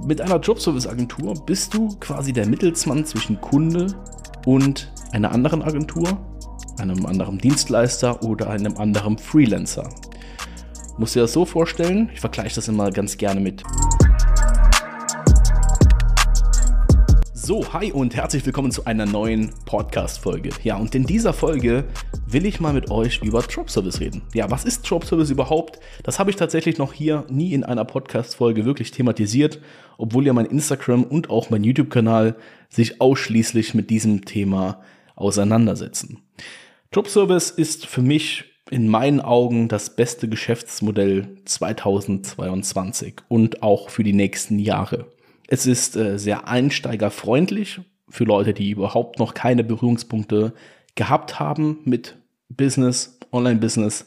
Mit einer Jobservice-Agentur bist du quasi der Mittelsmann zwischen Kunde und einer anderen Agentur, einem anderen Dienstleister oder einem anderen Freelancer. Musst dir das so vorstellen, ich vergleiche das immer ganz gerne mit. So, hi und herzlich willkommen zu einer neuen Podcast-Folge. Ja, und in dieser Folge will ich mal mit euch über Drop Service reden. Ja, was ist Drop Service überhaupt? Das habe ich tatsächlich noch hier nie in einer Podcast-Folge wirklich thematisiert, obwohl ja mein Instagram und auch mein YouTube-Kanal sich ausschließlich mit diesem Thema auseinandersetzen. Drop Service ist für mich in meinen Augen das beste Geschäftsmodell 2022 und auch für die nächsten Jahre. Es ist äh, sehr einsteigerfreundlich für Leute, die überhaupt noch keine Berührungspunkte gehabt haben mit Business, Online-Business.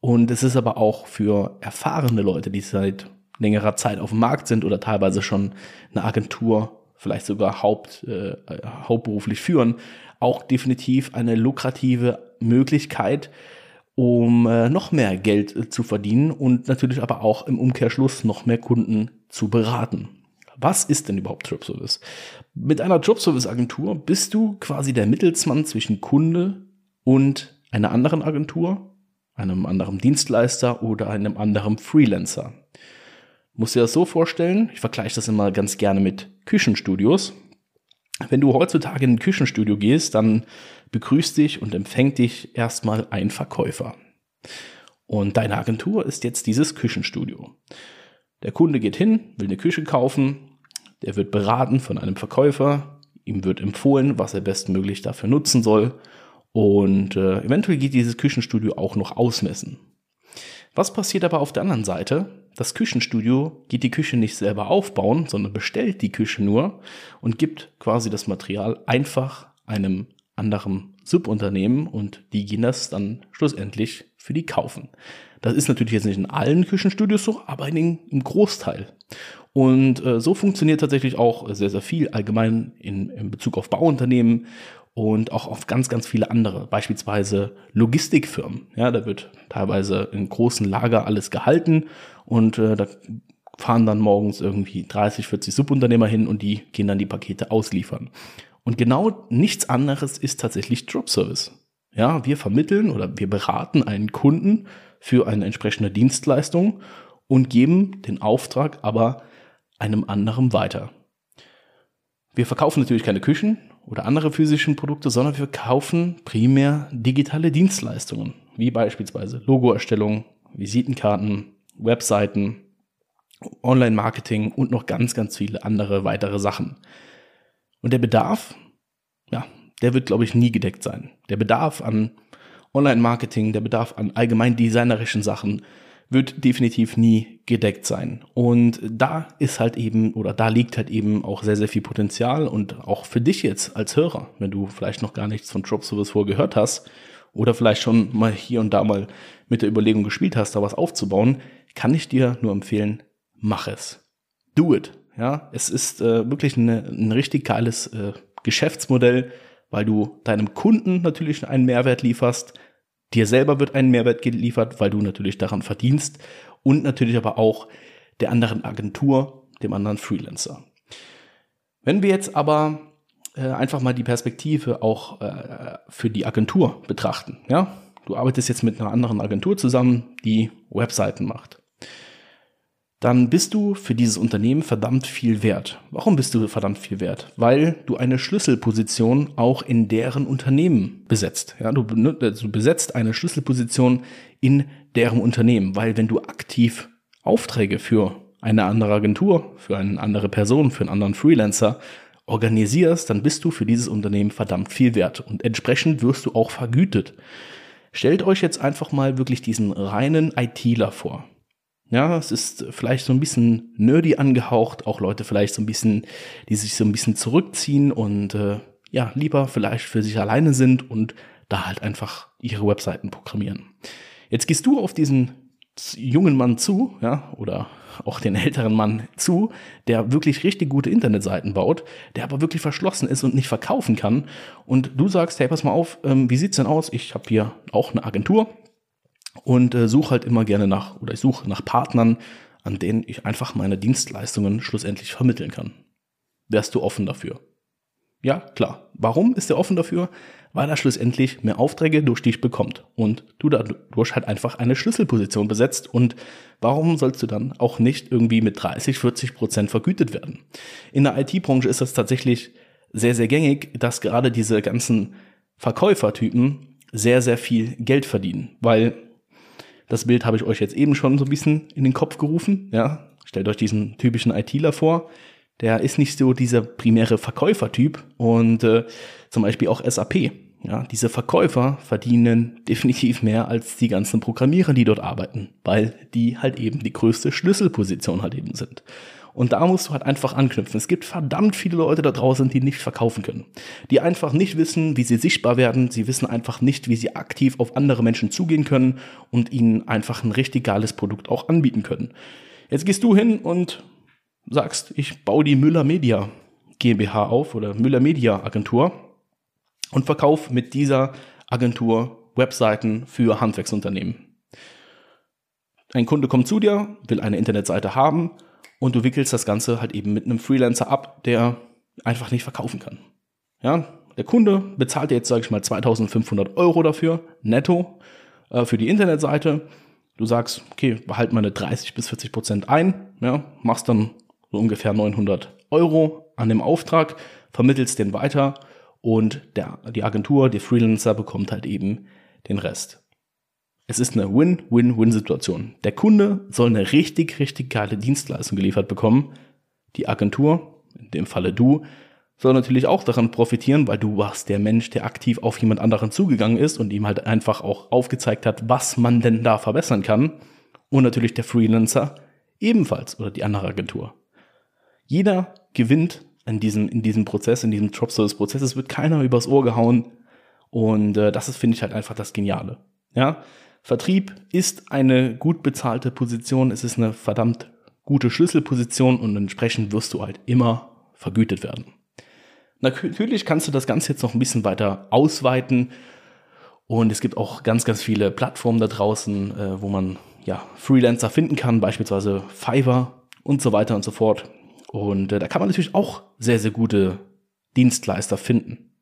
Und es ist aber auch für erfahrene Leute, die seit längerer Zeit auf dem Markt sind oder teilweise schon eine Agentur, vielleicht sogar haupt, äh, hauptberuflich führen, auch definitiv eine lukrative Möglichkeit, um äh, noch mehr Geld äh, zu verdienen und natürlich aber auch im Umkehrschluss noch mehr Kunden zu beraten. Was ist denn überhaupt Jobservice? Mit einer Jobservice-Agentur bist du quasi der Mittelsmann zwischen Kunde und einer anderen Agentur, einem anderen Dienstleister oder einem anderen Freelancer. Muss dir das so vorstellen, ich vergleiche das immer ganz gerne mit Küchenstudios. Wenn du heutzutage in ein Küchenstudio gehst, dann begrüßt dich und empfängt dich erstmal ein Verkäufer. Und deine Agentur ist jetzt dieses Küchenstudio. Der Kunde geht hin, will eine Küche kaufen, der wird beraten von einem Verkäufer, ihm wird empfohlen, was er bestmöglich dafür nutzen soll und äh, eventuell geht dieses Küchenstudio auch noch ausmessen. Was passiert aber auf der anderen Seite? Das Küchenstudio geht die Küche nicht selber aufbauen, sondern bestellt die Küche nur und gibt quasi das Material einfach einem anderen Subunternehmen und die gehen das dann schlussendlich für die kaufen. Das ist natürlich jetzt nicht in allen Küchenstudios so, aber in im Großteil. Und äh, so funktioniert tatsächlich auch sehr, sehr viel allgemein in, in Bezug auf Bauunternehmen und auch auf ganz, ganz viele andere, beispielsweise Logistikfirmen. Ja, da wird teilweise in großen Lager alles gehalten und äh, da fahren dann morgens irgendwie 30, 40 Subunternehmer hin und die gehen dann die Pakete ausliefern. Und genau nichts anderes ist tatsächlich Drop Service. Ja, wir vermitteln oder wir beraten einen Kunden für eine entsprechende Dienstleistung und geben den Auftrag aber einem anderen weiter. Wir verkaufen natürlich keine Küchen oder andere physischen Produkte, sondern wir kaufen primär digitale Dienstleistungen, wie beispielsweise Logoerstellung, Visitenkarten, Webseiten, Online-Marketing und noch ganz, ganz viele andere weitere Sachen. Und der Bedarf, ja, der wird, glaube ich, nie gedeckt sein. Der Bedarf an Online-Marketing, der Bedarf an allgemein designerischen Sachen wird definitiv nie gedeckt sein. Und da ist halt eben, oder da liegt halt eben auch sehr, sehr viel Potenzial und auch für dich jetzt als Hörer, wenn du vielleicht noch gar nichts von Drop Service vorher gehört hast oder vielleicht schon mal hier und da mal mit der Überlegung gespielt hast, da was aufzubauen, kann ich dir nur empfehlen, mach es. Do it. Ja, es ist äh, wirklich eine, ein richtig geiles äh, Geschäftsmodell, weil du deinem Kunden natürlich einen Mehrwert lieferst, dir selber wird ein Mehrwert geliefert, weil du natürlich daran verdienst und natürlich aber auch der anderen Agentur, dem anderen Freelancer. Wenn wir jetzt aber äh, einfach mal die Perspektive auch äh, für die Agentur betrachten, ja, du arbeitest jetzt mit einer anderen Agentur zusammen, die Webseiten macht dann bist du für dieses Unternehmen verdammt viel wert. Warum bist du verdammt viel wert? Weil du eine Schlüsselposition auch in deren Unternehmen besetzt. Ja, du, du besetzt eine Schlüsselposition in deren Unternehmen, weil wenn du aktiv Aufträge für eine andere Agentur, für eine andere Person, für einen anderen Freelancer organisierst, dann bist du für dieses Unternehmen verdammt viel wert und entsprechend wirst du auch vergütet. Stellt euch jetzt einfach mal wirklich diesen reinen ITler vor. Ja, es ist vielleicht so ein bisschen nerdy angehaucht, auch Leute vielleicht so ein bisschen, die sich so ein bisschen zurückziehen und äh, ja, lieber vielleicht für sich alleine sind und da halt einfach ihre Webseiten programmieren. Jetzt gehst du auf diesen jungen Mann zu, ja, oder auch den älteren Mann zu, der wirklich richtig gute Internetseiten baut, der aber wirklich verschlossen ist und nicht verkaufen kann. Und du sagst, hey, pass mal auf, ähm, wie sieht's denn aus? Ich habe hier auch eine Agentur, und äh, suche halt immer gerne nach, oder ich suche nach Partnern, an denen ich einfach meine Dienstleistungen schlussendlich vermitteln kann. Wärst du offen dafür? Ja, klar. Warum ist er offen dafür? Weil er schlussendlich mehr Aufträge durch dich bekommt und du dadurch halt einfach eine Schlüsselposition besetzt und warum sollst du dann auch nicht irgendwie mit 30, 40 Prozent vergütet werden? In der IT-Branche ist das tatsächlich sehr, sehr gängig, dass gerade diese ganzen Verkäufertypen sehr, sehr viel Geld verdienen, weil das Bild habe ich euch jetzt eben schon so ein bisschen in den Kopf gerufen, ja. Stellt euch diesen typischen ITler vor, der ist nicht so dieser primäre Verkäufertyp und äh, zum Beispiel auch SAP. Ja, diese Verkäufer verdienen definitiv mehr als die ganzen Programmierer, die dort arbeiten, weil die halt eben die größte Schlüsselposition halt eben sind. Und da musst du halt einfach anknüpfen. Es gibt verdammt viele Leute da draußen, die nicht verkaufen können. Die einfach nicht wissen, wie sie sichtbar werden. Sie wissen einfach nicht, wie sie aktiv auf andere Menschen zugehen können und ihnen einfach ein richtig geiles Produkt auch anbieten können. Jetzt gehst du hin und sagst, ich baue die Müller Media GmbH auf oder Müller Media Agentur und verkaufe mit dieser Agentur Webseiten für Handwerksunternehmen. Ein Kunde kommt zu dir, will eine Internetseite haben und du wickelst das Ganze halt eben mit einem Freelancer ab, der einfach nicht verkaufen kann. Ja, der Kunde bezahlt jetzt, sage ich mal, 2500 Euro dafür, netto, äh, für die Internetseite. Du sagst, okay, behalt meine 30 bis 40 Prozent ein, ja, machst dann so ungefähr 900 Euro an dem Auftrag, vermittelst den weiter und der, die Agentur, der Freelancer bekommt halt eben den Rest. Es ist eine Win-Win-Win-Situation. Der Kunde soll eine richtig, richtig geile Dienstleistung geliefert bekommen. Die Agentur, in dem Falle du, soll natürlich auch daran profitieren, weil du warst der Mensch, der aktiv auf jemand anderen zugegangen ist und ihm halt einfach auch aufgezeigt hat, was man denn da verbessern kann. Und natürlich der Freelancer ebenfalls oder die andere Agentur. Jeder gewinnt in diesem, in diesem Prozess, in diesem Job-Service-Prozess. Es wird keiner übers Ohr gehauen. Und äh, das ist, finde ich, halt einfach das Geniale. Ja, Vertrieb ist eine gut bezahlte Position. Es ist eine verdammt gute Schlüsselposition und entsprechend wirst du halt immer vergütet werden. Natürlich kannst du das Ganze jetzt noch ein bisschen weiter ausweiten. Und es gibt auch ganz, ganz viele Plattformen da draußen, äh, wo man ja Freelancer finden kann, beispielsweise Fiverr und so weiter und so fort. Und äh, da kann man natürlich auch sehr, sehr gute Dienstleister finden,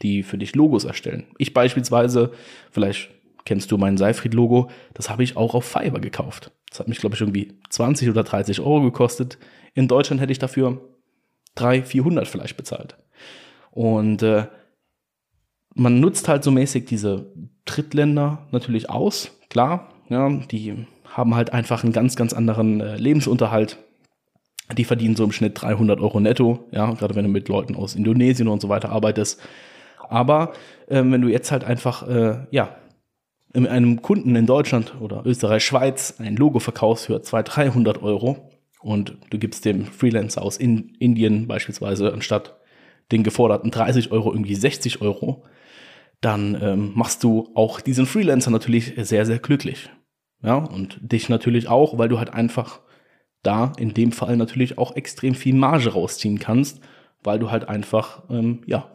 die für dich Logos erstellen. Ich beispielsweise, vielleicht kennst du mein Seifried-Logo, das habe ich auch auf Fiverr gekauft. Das hat mich, glaube ich, irgendwie 20 oder 30 Euro gekostet. In Deutschland hätte ich dafür 300, 400 vielleicht bezahlt. Und äh, man nutzt halt so mäßig diese Drittländer natürlich aus, klar. Ja, die haben halt einfach einen ganz, ganz anderen äh, Lebensunterhalt die verdienen so im Schnitt 300 Euro netto, ja, gerade wenn du mit Leuten aus Indonesien und so weiter arbeitest. Aber äh, wenn du jetzt halt einfach, äh, ja, einem Kunden in Deutschland oder Österreich, Schweiz ein Logo verkaufst für 200, 300 Euro und du gibst dem Freelancer aus in Indien beispielsweise anstatt den geforderten 30 Euro irgendwie 60 Euro, dann ähm, machst du auch diesen Freelancer natürlich sehr, sehr glücklich. Ja, und dich natürlich auch, weil du halt einfach da in dem Fall natürlich auch extrem viel Marge rausziehen kannst, weil du halt einfach, ähm, ja,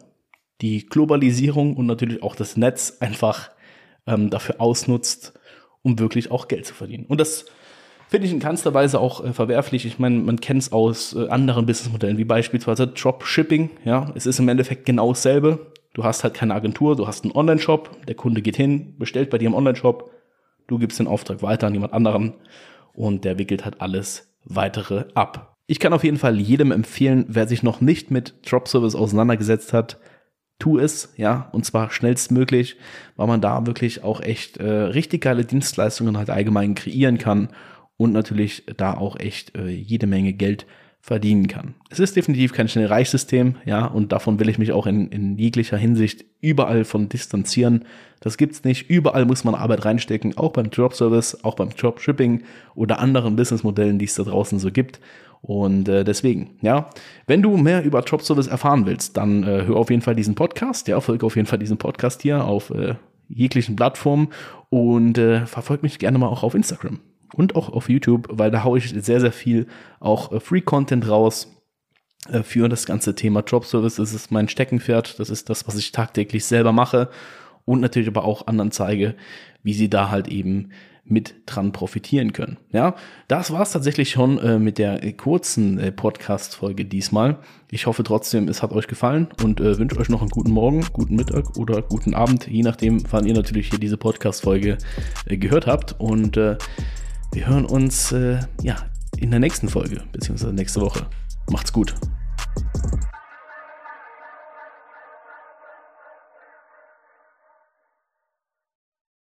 die Globalisierung und natürlich auch das Netz einfach ähm, dafür ausnutzt, um wirklich auch Geld zu verdienen. Und das finde ich in keinster Weise auch äh, verwerflich. Ich meine, man kennt es aus äh, anderen Businessmodellen, wie beispielsweise Dropshipping. Ja, es ist im Endeffekt genau dasselbe. Du hast halt keine Agentur, du hast einen Online-Shop, der Kunde geht hin, bestellt bei dir im Online-Shop, du gibst den Auftrag weiter an jemand anderen und der wickelt halt alles weitere ab. Ich kann auf jeden Fall jedem empfehlen, wer sich noch nicht mit Drop Service auseinandergesetzt hat, tu es, ja, und zwar schnellstmöglich, weil man da wirklich auch echt äh, richtig geile Dienstleistungen halt allgemein kreieren kann und natürlich da auch echt äh, jede Menge Geld verdienen kann. Es ist definitiv kein schnell Reichsystem, ja, und davon will ich mich auch in, in jeglicher Hinsicht überall von distanzieren. Das gibt's nicht. Überall muss man Arbeit reinstecken, auch beim Dropservice, auch beim Dropshipping oder anderen Businessmodellen, die es da draußen so gibt. Und äh, deswegen, ja, wenn du mehr über Dropservice erfahren willst, dann äh, hör auf jeden Fall diesen Podcast, ja, folge auf jeden Fall diesen Podcast hier auf äh, jeglichen Plattformen und äh, verfolg mich gerne mal auch auf Instagram und auch auf YouTube, weil da haue ich sehr, sehr viel auch äh, Free-Content raus äh, für das ganze Thema Drop Service. Das ist mein Steckenpferd. Das ist das, was ich tagtäglich selber mache und natürlich aber auch anderen zeige, wie sie da halt eben mit dran profitieren können. Ja, das war es tatsächlich schon äh, mit der äh, kurzen äh, Podcast-Folge diesmal. Ich hoffe trotzdem, es hat euch gefallen und äh, wünsche euch noch einen guten Morgen, guten Mittag oder guten Abend, je nachdem, wann ihr natürlich hier diese Podcast-Folge gehört habt. Und wir hören uns ja in der nächsten Folge, beziehungsweise nächste Woche. Macht's gut.